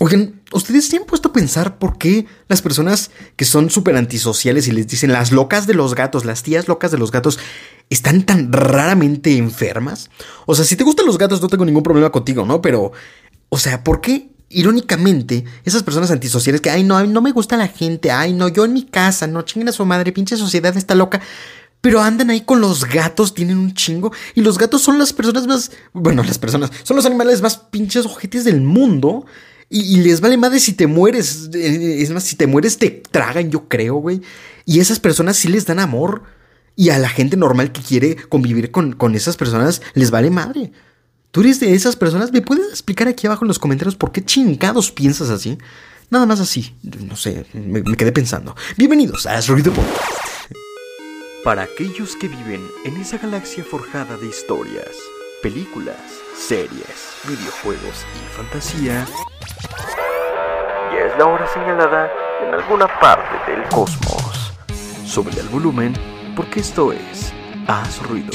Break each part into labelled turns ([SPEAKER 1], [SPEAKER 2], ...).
[SPEAKER 1] Oigan, ¿ustedes se han puesto a pensar por qué las personas que son súper antisociales y les dicen las locas de los gatos, las tías locas de los gatos, están tan raramente enfermas? O sea, si te gustan los gatos no tengo ningún problema contigo, ¿no? Pero, o sea, ¿por qué irónicamente, esas personas antisociales que, ay, no, no me gusta la gente, ay, no, yo en mi casa, no chinguen a su madre, pinche sociedad está loca. Pero andan ahí con los gatos, tienen un chingo. Y los gatos son las personas más. Bueno, las personas. Son los animales más pinches ojetes del mundo. Y, les vale madre si te mueres. Eh, es más, si te mueres, te tragan, yo creo, güey. Y esas personas sí les dan amor. Y a la gente normal que quiere convivir con, con esas personas, les vale madre. ¿Tú eres de esas personas? ¿Me puedes explicar aquí abajo en los comentarios por qué chingados piensas así? Nada más así. No sé, me, quedé pensando. Bienvenidos a Ruido.
[SPEAKER 2] Para aquellos que viven en esa galaxia forjada de historias, películas, series, videojuegos y fantasía, ya es la hora señalada en alguna parte del cosmos. Sube el volumen porque esto es Haz Ruido.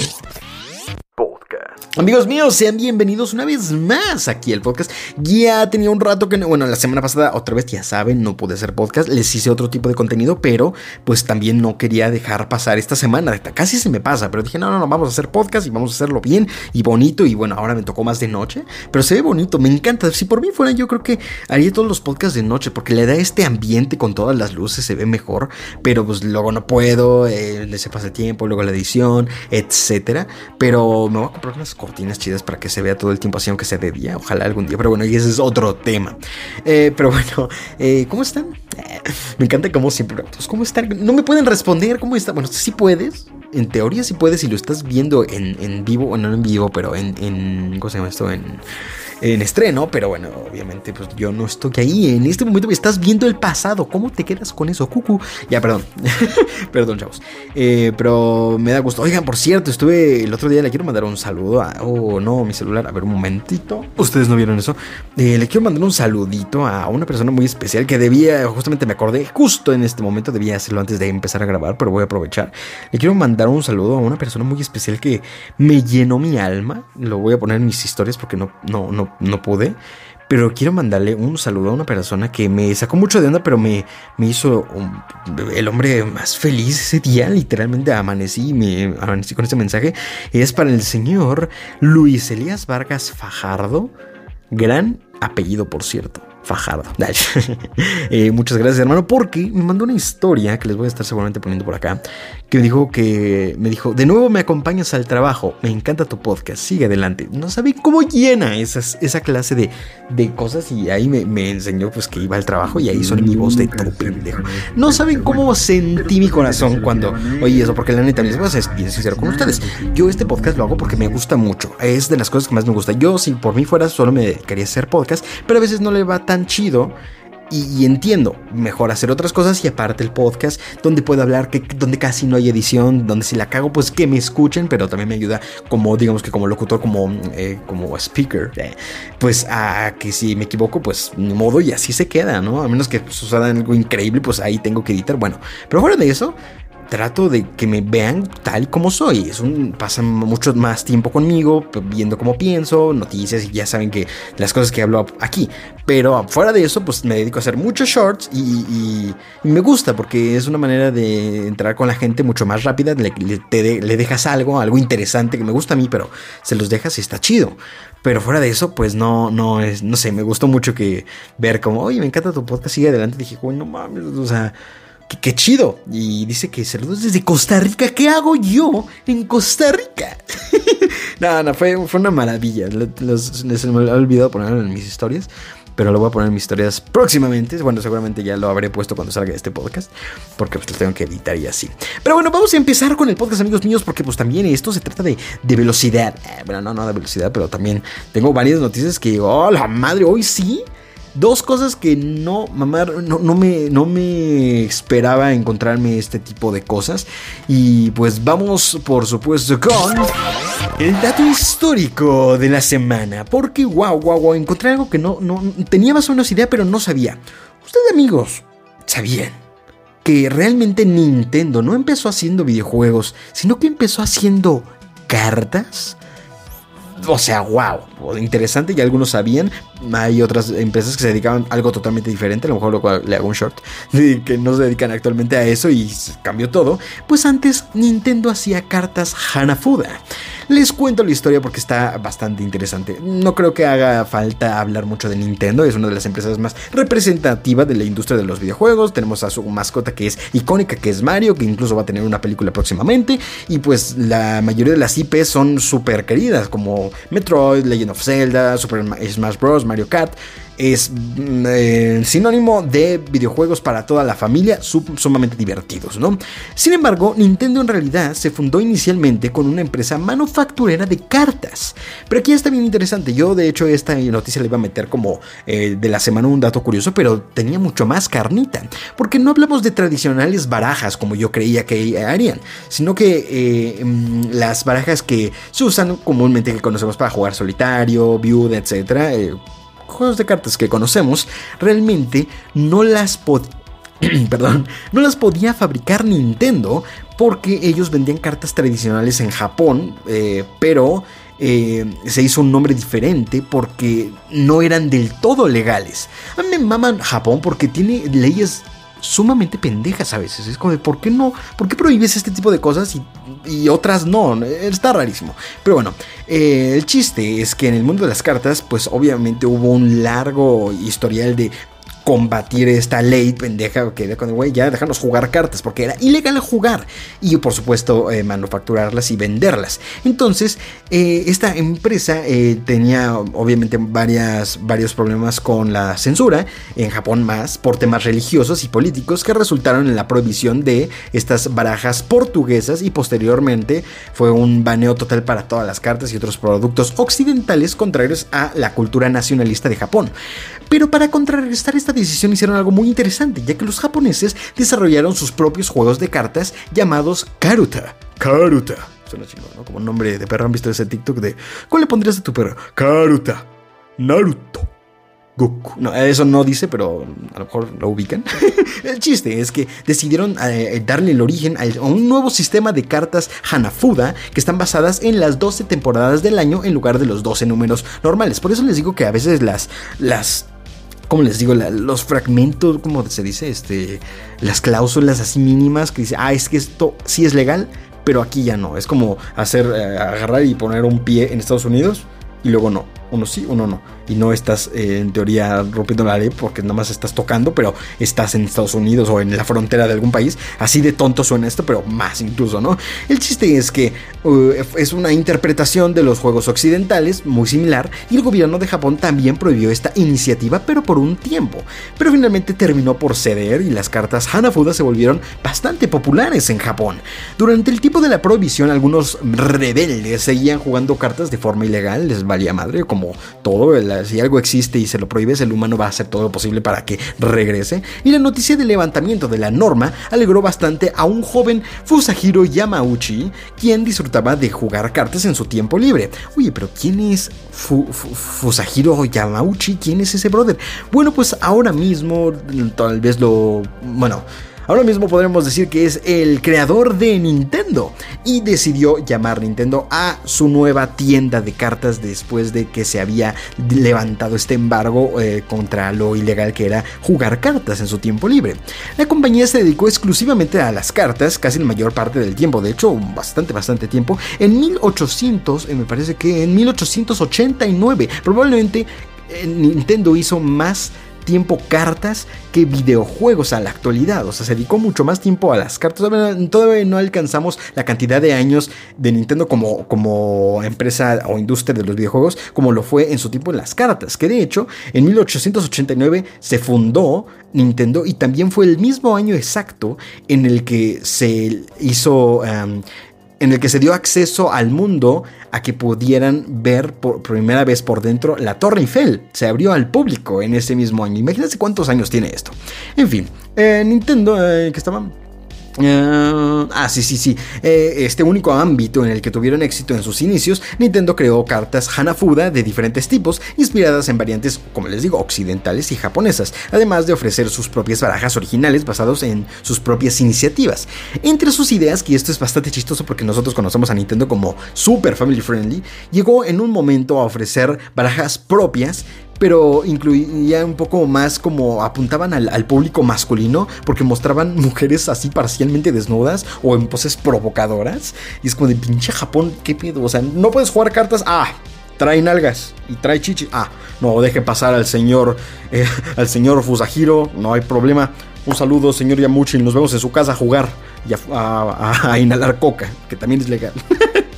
[SPEAKER 1] Amigos míos, sean bienvenidos una vez más aquí al podcast. Ya tenía un rato que, bueno, la semana pasada otra vez, ya saben, no pude hacer podcast, les hice otro tipo de contenido, pero pues también no quería dejar pasar esta semana, casi se me pasa, pero dije, no, no, no, vamos a hacer podcast y vamos a hacerlo bien y bonito y bueno, ahora me tocó más de noche, pero se ve bonito, me encanta. Si por mí fuera, yo creo que haría todos los podcasts de noche porque le da este ambiente con todas las luces, se ve mejor, pero pues luego no puedo, eh, se pasa tiempo, luego la edición, etcétera, pero me voy a comprar unas cortinas chidas para que se vea todo el tiempo así, aunque sea de día. Ojalá algún día. Pero bueno, y ese es otro tema. Eh, pero bueno, eh, ¿cómo están? Eh, me encanta como siempre. Pues, ¿Cómo están? No me pueden responder. ¿Cómo están? Bueno, sí puedes. En teoría sí puedes si lo estás viendo en, en vivo. Bueno, no en vivo, pero en, en. ¿Cómo se llama esto? En en estreno, pero bueno, obviamente pues yo no estoy ahí. En este momento me estás viendo el pasado. ¿Cómo te quedas con eso, Cucu? Ya, perdón. perdón, chavos. Eh, pero me da gusto. Oigan, por cierto, estuve el otro día, le quiero mandar un saludo a... Oh, no, mi celular. A ver, un momentito. Ustedes no vieron eso. Eh, le quiero mandar un saludito a una persona muy especial que debía, justamente me acordé, justo en este momento debía hacerlo antes de empezar a grabar, pero voy a aprovechar. Le quiero mandar un saludo a una persona muy especial que me llenó mi alma. Lo voy a poner en mis historias porque no, no, no no, pude. Pero quiero mandarle un saludo a una persona que me sacó mucho de onda, pero me, me hizo el hombre más feliz ese día. Literalmente amanecí, me amanecí con este mensaje. Es para el señor Luis Elías Vargas Fajardo. Gran apellido, por cierto. Fajardo. Eh, muchas gracias, hermano, porque me mandó una historia que les voy a estar seguramente poniendo por acá. Que me dijo que me dijo: De nuevo me acompañas al trabajo. Me encanta tu podcast. Sigue adelante. No sabe cómo llena esas, esa clase de, de cosas. Y ahí me, enseñó pues que iba al trabajo. Y ahí son mi voz de todo pendejo. No saben cómo sentí mi corazón cuando oí eso. Porque la neta, les voy a ser bien sincero con ustedes. Yo este podcast lo hago porque me gusta mucho. Es de las cosas que más me gusta. Yo, si por mí fuera, solo me quería hacer podcast. Pero a veces no le va tan chido. Y, entiendo, mejor hacer otras cosas y aparte el podcast, donde puedo hablar, que, donde casi no hay edición, donde si la cago, pues que me escuchen, pero también me ayuda como, digamos que como locutor, como, eh, como speaker, eh, pues a que si me equivoco, pues modo y así se queda, ¿no? A menos que suceda algo increíble, pues ahí tengo que editar. Bueno, pero fuera de eso, trato de que me vean tal como soy. Es un, pasan mucho más tiempo conmigo, viendo cómo pienso, noticias y ya saben que las cosas que hablo aquí. Pero fuera de eso, pues me dedico a hacer muchos shorts y, me gusta porque es una manera de entrar con la gente mucho más rápida. Le, le dejas algo, algo interesante que me gusta a mí, pero se los dejas y está chido. Pero fuera de eso, pues no, no es, no sé, me gustó mucho que ver como, oye, me encanta tu podcast, sigue adelante. Dije, güey, no mames, o sea, qué, chido. Y dice que saludos desde Costa Rica. ¿Qué hago yo en Costa Rica? no, no, fue, fue una maravilla. se me ha olvidado ponerlo en mis historias. Pero lo voy a poner en mis historias próximamente. Bueno, seguramente ya lo habré puesto cuando salga este podcast. Porque pues lo tengo que editar y así. Pero bueno, vamos a empezar con el podcast, amigos míos. Porque pues también esto se trata de, de velocidad. Eh, bueno, no, no de velocidad, pero también tengo varias noticias que, oh, la madre, hoy sí Dos cosas que no, mamá, no, no, me, no me esperaba encontrarme este tipo de cosas. Y pues vamos, por supuesto, con el dato histórico de la semana. Porque, wow, wow, wow, encontré algo que no, no tenía más o menos idea, pero no sabía. Ustedes, amigos, sabían que realmente Nintendo no empezó haciendo videojuegos, sino que empezó haciendo cartas o sea, wow, interesante, ya algunos sabían. Hay otras empresas que se dedicaban a algo totalmente diferente, a lo mejor le hago un short, que no se dedican actualmente a eso y cambió todo, pues antes Nintendo hacía cartas Hanafuda. Les cuento la historia porque está bastante interesante. No creo que haga falta hablar mucho de Nintendo, es una de las empresas más representativas de la industria de los videojuegos. Tenemos a su mascota que es icónica, que es Mario, que incluso va a tener una película próximamente. Y pues la mayoría de las IPs son súper queridas, como Metroid, Legend of Zelda, Super Smash Bros., Mario Kart es mm, eh, sinónimo de videojuegos para toda la familia, sumamente divertidos, ¿no? Sin embargo, Nintendo en realidad se fundó inicialmente con una empresa manufacturera de cartas. Pero aquí está bien interesante. Yo, de hecho, esta noticia le iba a meter como eh, de la semana un dato curioso, pero tenía mucho más carnita. Porque no hablamos de tradicionales barajas como yo creía que harían, sino que eh, mm, las barajas que se usan comúnmente que conocemos para jugar solitario, viuda, etcétera juegos de cartas que conocemos, realmente no las Perdón, no las podía fabricar Nintendo porque ellos vendían cartas tradicionales en Japón, eh, pero eh, se hizo un nombre diferente porque no eran del todo legales. A mí me maman Japón porque tiene leyes sumamente pendejas a veces. Es como de, ¿por qué no? ¿Por qué prohíbes este tipo de cosas y, otras no? Está rarísimo. Pero bueno, eh, el chiste es que en el mundo de las cartas, pues obviamente hubo un largo historial de combatir esta ley pendeja que con güey, ya déjanos jugar cartas, porque era ilegal jugar. Y por supuesto, eh, manufacturarlas y venderlas. Entonces, eh, esta empresa eh, tenía obviamente varias, varios problemas con la censura, en Japón más, por temas religiosos y políticos que resultaron en la prohibición de estas barajas portuguesas y posteriormente fue un baneo total para todas las cartas y otros productos occidentales contrarios a la cultura nacionalista de Japón. Pero para contrarrestar esta decisión hicieron algo muy interesante, ya que los japoneses desarrollaron sus propios juegos de cartas llamados Karuta. Karuta. Suena chingón, ¿no? Como nombre de perro. ¿Han visto ese TikTok de ¿Cuál le pondrías a tu perro? Karuta. Naruto. Goku. No, eso no dice, pero a lo mejor lo ubican. el chiste es que decidieron eh, darle el origen a un nuevo sistema de cartas Hanafuda que están basadas en las 12 temporadas del año en lugar de los 12 números normales. Por eso les digo que a veces las, las como les digo, los fragmentos, como se dice, este, las cláusulas así mínimas que dice, ah, es que esto sí es legal, pero aquí ya no. Es como hacer, eh, agarrar y poner un pie en Estados Unidos y luego no. Uno sí, uno no y no estás eh, en teoría rompiendo la ley porque nada más estás tocando, pero estás en Estados Unidos o en la frontera de algún país. Así de tonto suena esto, pero más incluso, ¿no? El chiste es que uh, es una interpretación de los juegos occidentales muy similar y el gobierno de Japón también prohibió esta iniciativa, pero por un tiempo. Pero finalmente terminó por ceder y las cartas Hanafuda se volvieron bastante populares en Japón. Durante el tiempo de la prohibición, algunos rebeldes seguían jugando cartas de forma ilegal, les valía madre, como todo el si algo existe y se lo prohíbes, el humano va a hacer todo lo posible para que regrese. Y la noticia del levantamiento de la norma alegró bastante a un joven Fusahiro Yamauchi, quien disfrutaba de jugar cartas en su tiempo libre. Oye, pero ¿quién es Fusahiro Yamauchi? ¿Quién es ese brother? Bueno, pues ahora mismo tal vez lo... Bueno, Ahora mismo podremos decir que es el creador de Nintendo y decidió llamar Nintendo a su nueva tienda de cartas después de que se había levantado este embargo eh, contra lo ilegal que era jugar cartas en su tiempo libre. La compañía se dedicó exclusivamente a las cartas casi la mayor parte del tiempo, de hecho bastante bastante tiempo. En 1800, eh, me parece que en 1889 probablemente eh, Nintendo hizo más tiempo cartas que videojuegos a la actualidad. O sea, se dedicó mucho más tiempo a las cartas. Todavía, no alcanzamos la cantidad de años de Nintendo como, como empresa o industria de los videojuegos como lo fue en su tiempo en las cartas. Que de hecho, en 1889 se fundó Nintendo y también fue el mismo año exacto en el que se hizo... en el que se dio acceso al mundo a que pudieran ver por primera vez por dentro la Torre Eiffel. Se abrió al público en ese mismo año. Imagínense cuántos años tiene esto. En fin, eh, Nintendo, eh, que estaba Uh, ah, sí, sí, sí. Eh, este único ámbito en el que tuvieron éxito en sus inicios, Nintendo creó cartas Hanafuda de diferentes tipos, inspiradas en variantes, como les digo, occidentales y japonesas, además de ofrecer sus propias barajas originales basados en sus propias iniciativas. Entre sus ideas, que esto es bastante chistoso porque nosotros conocemos a Nintendo como super family friendly, llegó en un momento a ofrecer barajas propias pero incluía un poco más como apuntaban al, público masculino, porque mostraban mujeres así parcialmente desnudas o en poses provocadoras. Y es como de pinche Japón, ¿qué pedo? O sea, no puedes jugar cartas. Ah, trae nalgas y trae chichi. Ah, no, deje pasar al señor, eh, al señor Fusajiro, no hay problema. Un saludo, señor Yamuchi, nos vemos en su casa a jugar y a inhalar coca, que también es legal.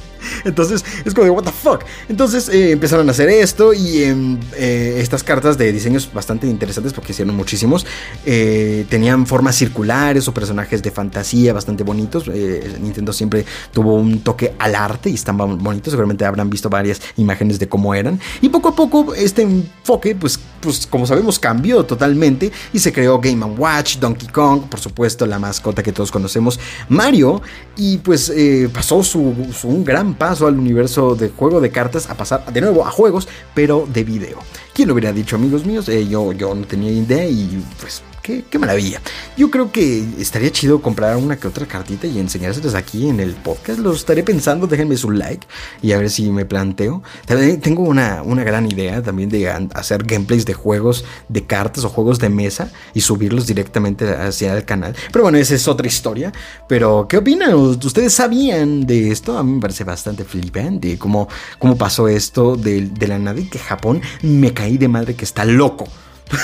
[SPEAKER 1] Entonces es como de, what the fuck. Entonces eh, empezaron a hacer esto y eh, estas cartas de diseños bastante interesantes porque hicieron muchísimos. Eh, tenían formas circulares o personajes de fantasía bastante bonitos. Nintendo siempre tuvo un toque al arte y están bonitos. Seguramente habrán visto varias imágenes de cómo eran. Y poco a poco este enfoque, pues, pues como sabemos, cambió totalmente y se creó Game Watch, Donkey Kong, por supuesto la mascota que todos conocemos, Mario. Y pues pasó su, su un gran paso al universo de juego de cartas a pasar de nuevo a juegos, pero de video. ¿Quién lo hubiera dicho, amigos míos? Eh, yo, yo no tenía idea y pues Qué, maravilla. Yo creo que estaría chido comprar una que otra cartita y enseñárselas aquí en el podcast. Lo estaré pensando, déjenme su like y a ver si me planteo. También tengo una, una gran idea también de hacer gameplays de juegos de cartas o juegos de mesa y subirlos directamente hacia el canal. Pero bueno, esa es otra historia. Pero, ¿qué opinan? ¿Ustedes sabían de esto? A mí me parece bastante flipante cómo, cómo pasó esto de, de la nada y que Japón me caí de madre que está loco.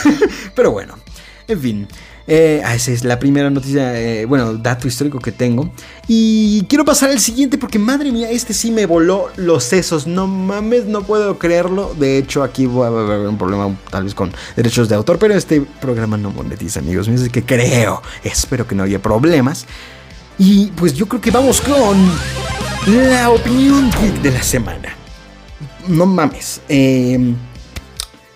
[SPEAKER 1] Pero bueno, en fin. Eh, ah, esa es la primera noticia, eh, bueno, dato histórico que tengo. Y quiero pasar al siguiente porque, madre mía, este sí me voló los sesos. No mames, no puedo creerlo. De hecho, aquí voy a haber un problema tal vez con derechos de autor, pero este programa no monetiza, amigos míos. Que creo, espero que no haya problemas. Y pues yo creo que vamos con la opinión de la semana. No mames. Eh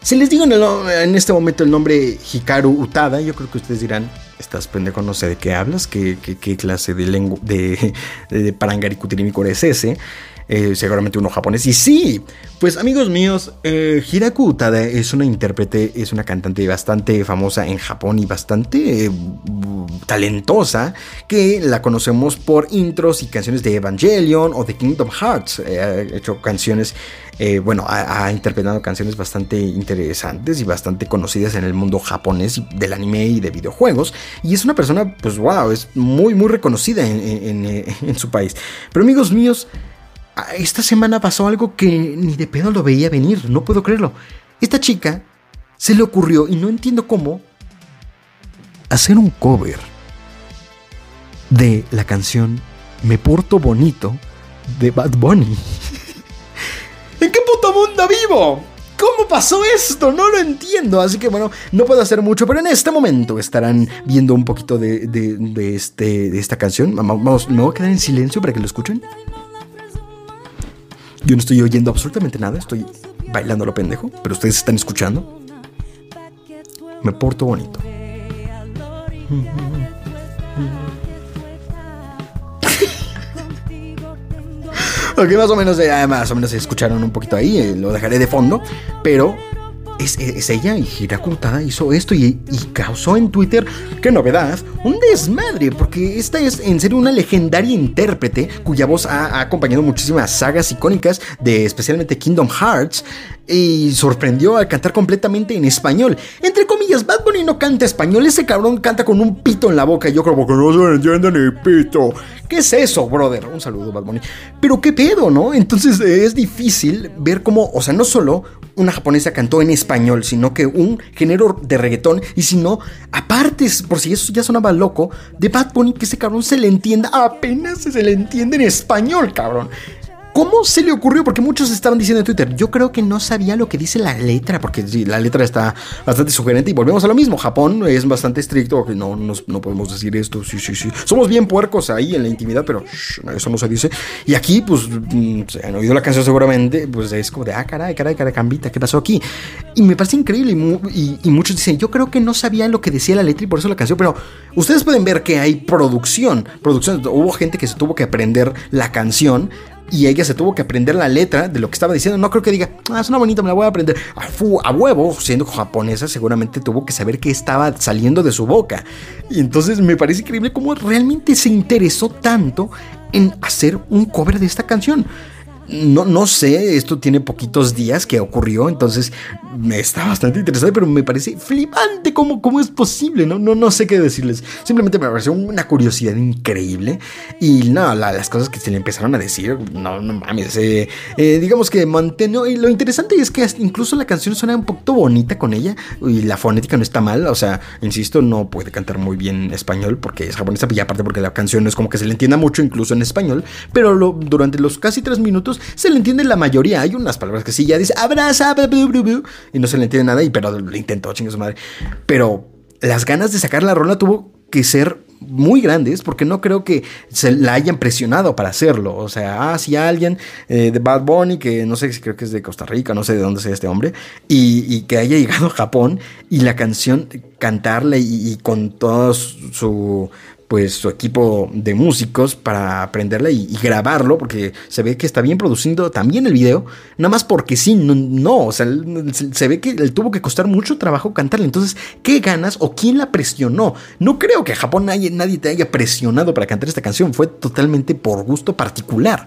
[SPEAKER 1] si les digo en, este momento el nombre Hikaru Utada, yo creo que ustedes dirán, estás pendejo, no sé de qué hablas, qué, clase de lengua de, de, es ese. Eh, seguramente uno japonés. Y sí, pues amigos míos, eh, Hiraku Utada es una intérprete, es una cantante bastante famosa en Japón y bastante eh, talentosa, que la conocemos por intros y canciones de Evangelion o de Kingdom Hearts. ha hecho canciones, bueno, ha, interpretado canciones bastante interesantes y bastante conocidas en el mundo japonés del anime y de videojuegos. Y es una persona, pues wow, es muy, muy reconocida en su país. Pero amigos míos, esta semana pasó algo que ni de pedo lo veía venir, no puedo creerlo. Esta chica se le ocurrió, y no entiendo cómo, hacer un cover de la canción Me Porto Bonito de Bad Bunny. ¿En qué puto mundo vivo? ¿Cómo pasó esto? No lo entiendo. Así que bueno, no puedo hacer mucho, pero en este momento estarán viendo un poquito de, este, de esta canción. Vamos, me voy a quedar en silencio para que lo escuchen. Yo no estoy oyendo absolutamente nada, estoy bailando lo pendejo, pero ustedes están escuchando. Me porto bonito. Ok, más o menos, eh, más o menos escucharon un poquito ahí, eh, lo dejaré de fondo, pero es, ella y Hirakuta hizo esto y, causó en Twitter, qué novedad, un desmadre, porque esta es en serio una legendaria intérprete cuya voz ha, acompañado muchísimas sagas icónicas de especialmente Kingdom Hearts y sorprendió al cantar completamente en español. Entre comillas, Bad Bunny no canta español, ese cabrón canta con un pito en la boca. Yo creo que no se entiende ni pito. ¿Qué es eso, brother? Un saludo, Bad Bunny. Pero qué pedo, ¿no? Entonces es difícil ver cómo, o sea, no solo una japonesa cantó en español, sino que un género de reggaetón, y si no, aparte, por si eso ya sonaba loco, de Bad Bunny que ese cabrón se le entienda, apenas se le entiende en español, cabrón. ¿Cómo se le ocurrió? Porque muchos estaban diciendo en Twitter, yo creo que no sabía lo que dice la letra, porque la letra está bastante sugerente y volvemos a lo mismo. Japón es bastante estricto, no, no, podemos decir esto, sí, sí, sí. Somos bien puercos ahí en la intimidad, pero eso no se dice. Y aquí, pues, mm, se han oído la canción seguramente, pues es como de, ah, caray, caray, caray, cambita, ¿qué pasó aquí? Y me parece increíble y, y muchos dicen, yo creo que no sabía lo que decía la letra y por eso la canción, pero ustedes pueden ver que hay producción, producción, hubo gente que se tuvo que aprender la canción y ella se tuvo que aprender la letra de lo que estaba diciendo. No creo que diga, ah, una bonita, me la voy a aprender. A, huevo, siendo japonesa, seguramente tuvo que saber qué estaba saliendo de su boca. Y entonces me parece increíble cómo realmente se interesó tanto en hacer un cover de esta canción. No, no sé, esto tiene poquitos días que ocurrió, entonces me está bastante interesante, pero me parece flipante cómo, cómo es posible, ¿no? ¿no? No sé qué decirles. Simplemente me pareció una curiosidad increíble. Y no, las cosas que se le empezaron a decir, no, no mames. Eh, eh, digamos que mantengo. Y lo interesante es que incluso la canción suena un poquito bonita con ella. Y la fonética no está mal. O sea, insisto, no puede cantar muy bien español porque es japonesa. Y aparte porque la canción no es como que se le entienda mucho, incluso en español. Pero durante los casi tres minutos se le entiende la mayoría. Hay unas palabras que sí ya dice abraza, y no se le entiende nada. Y pero lo intentó, chingue su madre. Pero las ganas de sacar la rola tuvo que ser muy grandes porque no creo que se la hayan presionado para hacerlo. O sea, ah, si alguien eh, de Bad Bunny, que no sé si creo que es de Costa Rica, no sé de dónde sea este hombre, y, que haya llegado a Japón y la canción cantarle y con todo su pues su equipo de músicos para aprenderla y, grabarlo, porque se ve que está bien produciendo también el video, nada más porque sí, no, o sea, se ve que le tuvo que costar mucho trabajo cantarle, entonces, ¿qué ganas o quién la presionó? No creo que Japón nadie te haya presionado para cantar esta canción, fue totalmente por gusto particular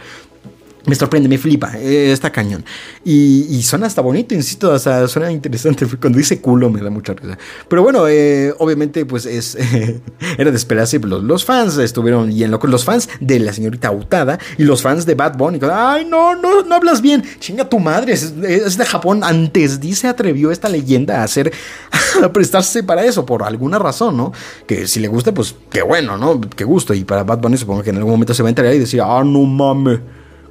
[SPEAKER 1] me sorprende, me flipa, eh, está cañón. Y, suena hasta bonito, insisto, o sea, suena interesante. Cuando dice culo me da mucha risa. Pero bueno, eh, obviamente, pues es era de esperarse. Los, los, fans estuvieron bien locos. Los fans de la señorita Utada y los fans de Bad Bunny. Ay, no, no, no hablas bien. Chinga tu madre, es, de Japón. Antes dice atrevió esta leyenda a hacer, prestarse para eso, por alguna razón, ¿no? Que si le gusta, pues qué bueno, ¿no? Qué gusto. Y para Bad Bunny supongo que en algún momento se va a enterar y decir, ah, no mames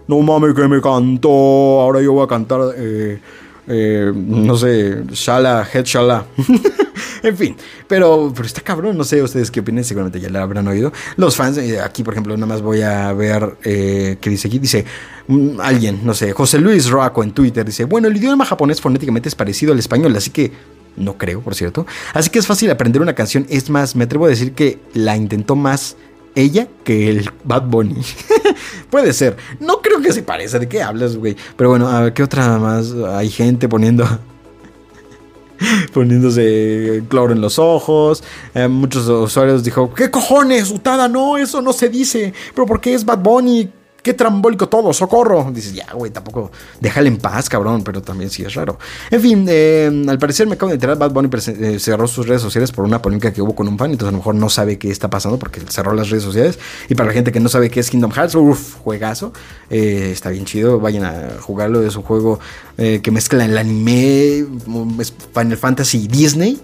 [SPEAKER 1] no mames que me cantó, ahora yo voy a cantar, eh, eh, no sé, Shala, Head Shala. en fin, pero, pero está cabrón, no sé ustedes qué opinan, seguramente ya la habrán oído. Los fans, eh, aquí por ejemplo, nada más voy a ver qué dice aquí, dice mm, alguien, no sé, José Luis Roaco en Twitter, dice, bueno, el idioma japonés fonéticamente es parecido al español, así que no creo, por cierto. Así que es fácil aprender una canción. Es más, me atrevo a decir que la intentó más ella que el Bad Bunny. Puede ser. No creo que se parezca. ¿De qué hablas, güey? Pero bueno, a ver, ¿qué otra más? Hay gente poniendo. poniéndose cloro en los ojos. Eh, muchos usuarios dijo, ¿qué cojones, Utada? No, eso no se dice. Pero ¿por qué es Bad Bunny? Qué trambólico todo, socorro. Dices, ya, güey, tampoco déjale en paz, cabrón, pero también sí es raro. En fin, eh, al parecer me acabo de enterar, Bad Bunny eh, cerró sus redes sociales por una polémica que hubo con un fan, entonces a lo mejor no sabe qué está pasando porque cerró las redes sociales. Y para la gente que no sabe qué es Kingdom Hearts, uff, juegazo, eh, está bien chido, vayan a jugarlo, es un juego que mezcla el anime, Final Fantasy y Disney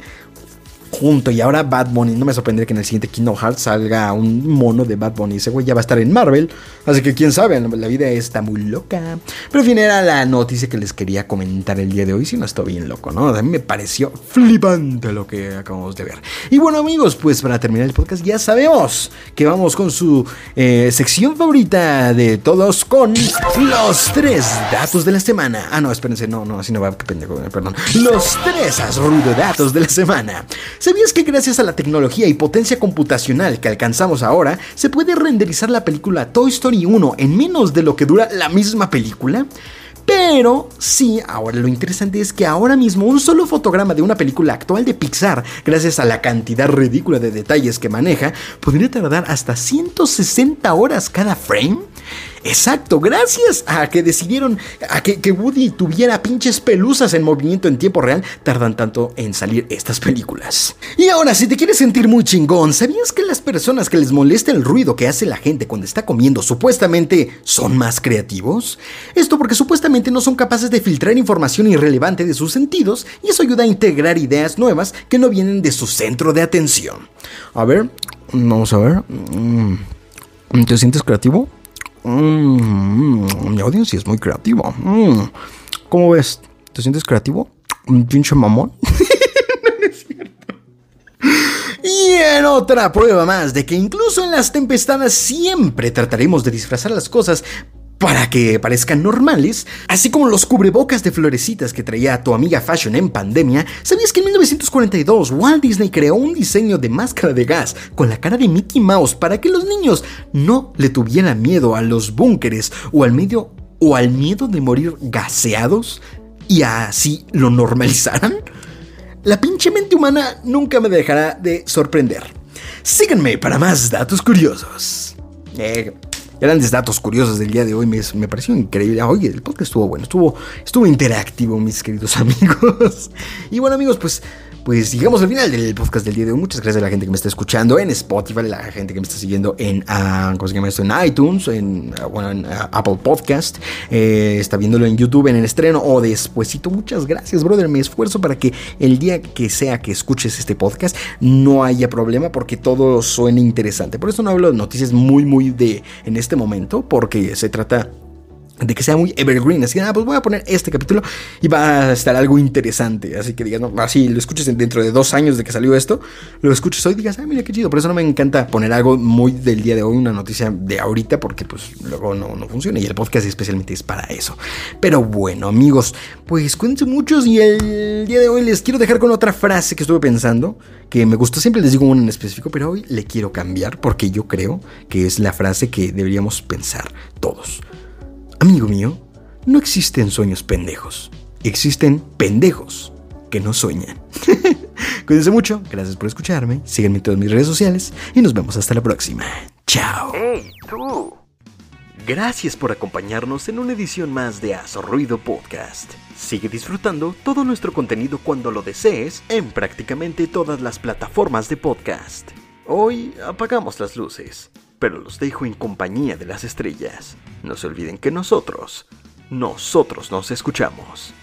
[SPEAKER 1] junto. Y ahora Bad Bunny, no me sorprendería que en el siguiente Kingdom Hearts salga un mono de Bad Bunny. Ese güey ya va a estar en Marvel. Así que quién sabe, la vida está muy loca. Pero en fin, era la noticia que les quería comentar el día de hoy. Si no estoy bien loco, ¿no? A mí me pareció flipante lo que acabamos de ver. Y bueno, amigos, pues para terminar el podcast, ya sabemos que vamos con su eh, sección favorita de todos con los tres datos de la semana. Ah, no, espérense, no, no, así no va, pendejo, perdón. Los tres rudo datos de la semana. ¿Sabías que gracias a la tecnología y potencia computacional que alcanzamos ahora, se puede renderizar la película Toy Story 1 en menos de lo que dura la misma película? Pero sí, ahora lo interesante es que ahora mismo un solo fotograma de una película actual de Pixar, gracias a la cantidad ridícula de detalles que maneja, podría tardar hasta 160 horas cada frame. Exacto, gracias a que decidieron a que, Woody tuviera pinches pelusas en movimiento en tiempo real, tardan tanto en salir estas películas. Y ahora, si te quieres sentir muy chingón, ¿sabías que las personas que les molesta el ruido que hace la gente cuando está comiendo supuestamente son más creativos? Esto porque supuestamente no son capaces de filtrar información irrelevante de sus sentidos y eso ayuda a integrar ideas nuevas que no vienen de su centro de atención. A ver, vamos a ver. Mm, ¿Te sientes creativo? Mmm, mi audiencia es muy creativa. Mm. ¿Cómo ves? ¿Te sientes creativo? ¿Un pinche mamón? es cierto. Y en otra prueba más de que incluso en las tempestades siempre trataremos de disfrazar las cosas para que parezcan normales, así como los cubrebocas de florecitas que traía tu amiga Fashion en pandemia, ¿sabías que en 1942 Walt Disney creó un diseño de máscara de gas con la cara de Mickey Mouse para que los niños no le tuvieran miedo a los búnkeres o al medio o al miedo de morir gaseados y así lo normalizaran? La pinche mente humana nunca me dejará de sorprender. Síganme para más datos curiosos. Eh, grandes datos curiosos del día de hoy. Me, me pareció increíble. Oye, el podcast estuvo bueno, estuvo, estuvo interactivo, mis queridos amigos. Y bueno, amigos, pues pues llegamos al final del podcast del día de hoy. Muchas gracias a la gente que me está escuchando en Spotify, la gente que me está siguiendo en, uh, ¿cómo se llama esto? en iTunes, en, en uh, Apple Podcast, eh, está viéndolo en YouTube en el estreno o despuesito. Muchas gracias, brother. Me esfuerzo para que el día que sea que escuches este podcast no haya problema porque todo suene interesante. Por eso no hablo de noticias muy, muy de en este momento porque se trata de que sea muy evergreen. Así que, ah, pues voy a poner este capítulo y va a estar algo interesante. Así que digas, así lo escuches dentro de dos años de que salió esto, lo escuches hoy y digas, ah, mira qué chido. Por eso no me encanta poner algo muy del día de hoy, una noticia de ahorita, porque pues luego no, no funciona. Y el podcast especialmente es para eso. Pero bueno, amigos, pues cuídense muchos y el día de hoy les quiero dejar con otra frase que estuve pensando, que me gustó, siempre les digo una en específico, pero hoy le quiero cambiar porque yo creo que es la frase que deberíamos pensar todos. Amigo mío, no existen sueños pendejos. Existen pendejos que no sueñan. Cuídense mucho, gracias por escucharme, síganme en todas mis redes sociales y nos vemos hasta la próxima. Chao.
[SPEAKER 2] ¡Hey, tú! Gracias por acompañarnos en una edición más de Haz Ruido Podcast. Sigue disfrutando todo nuestro contenido cuando lo desees en prácticamente todas las plataformas de podcast. Hoy apagamos las luces pero los dejo en compañía de las estrellas. No se olviden que nosotros, nosotros nos escuchamos.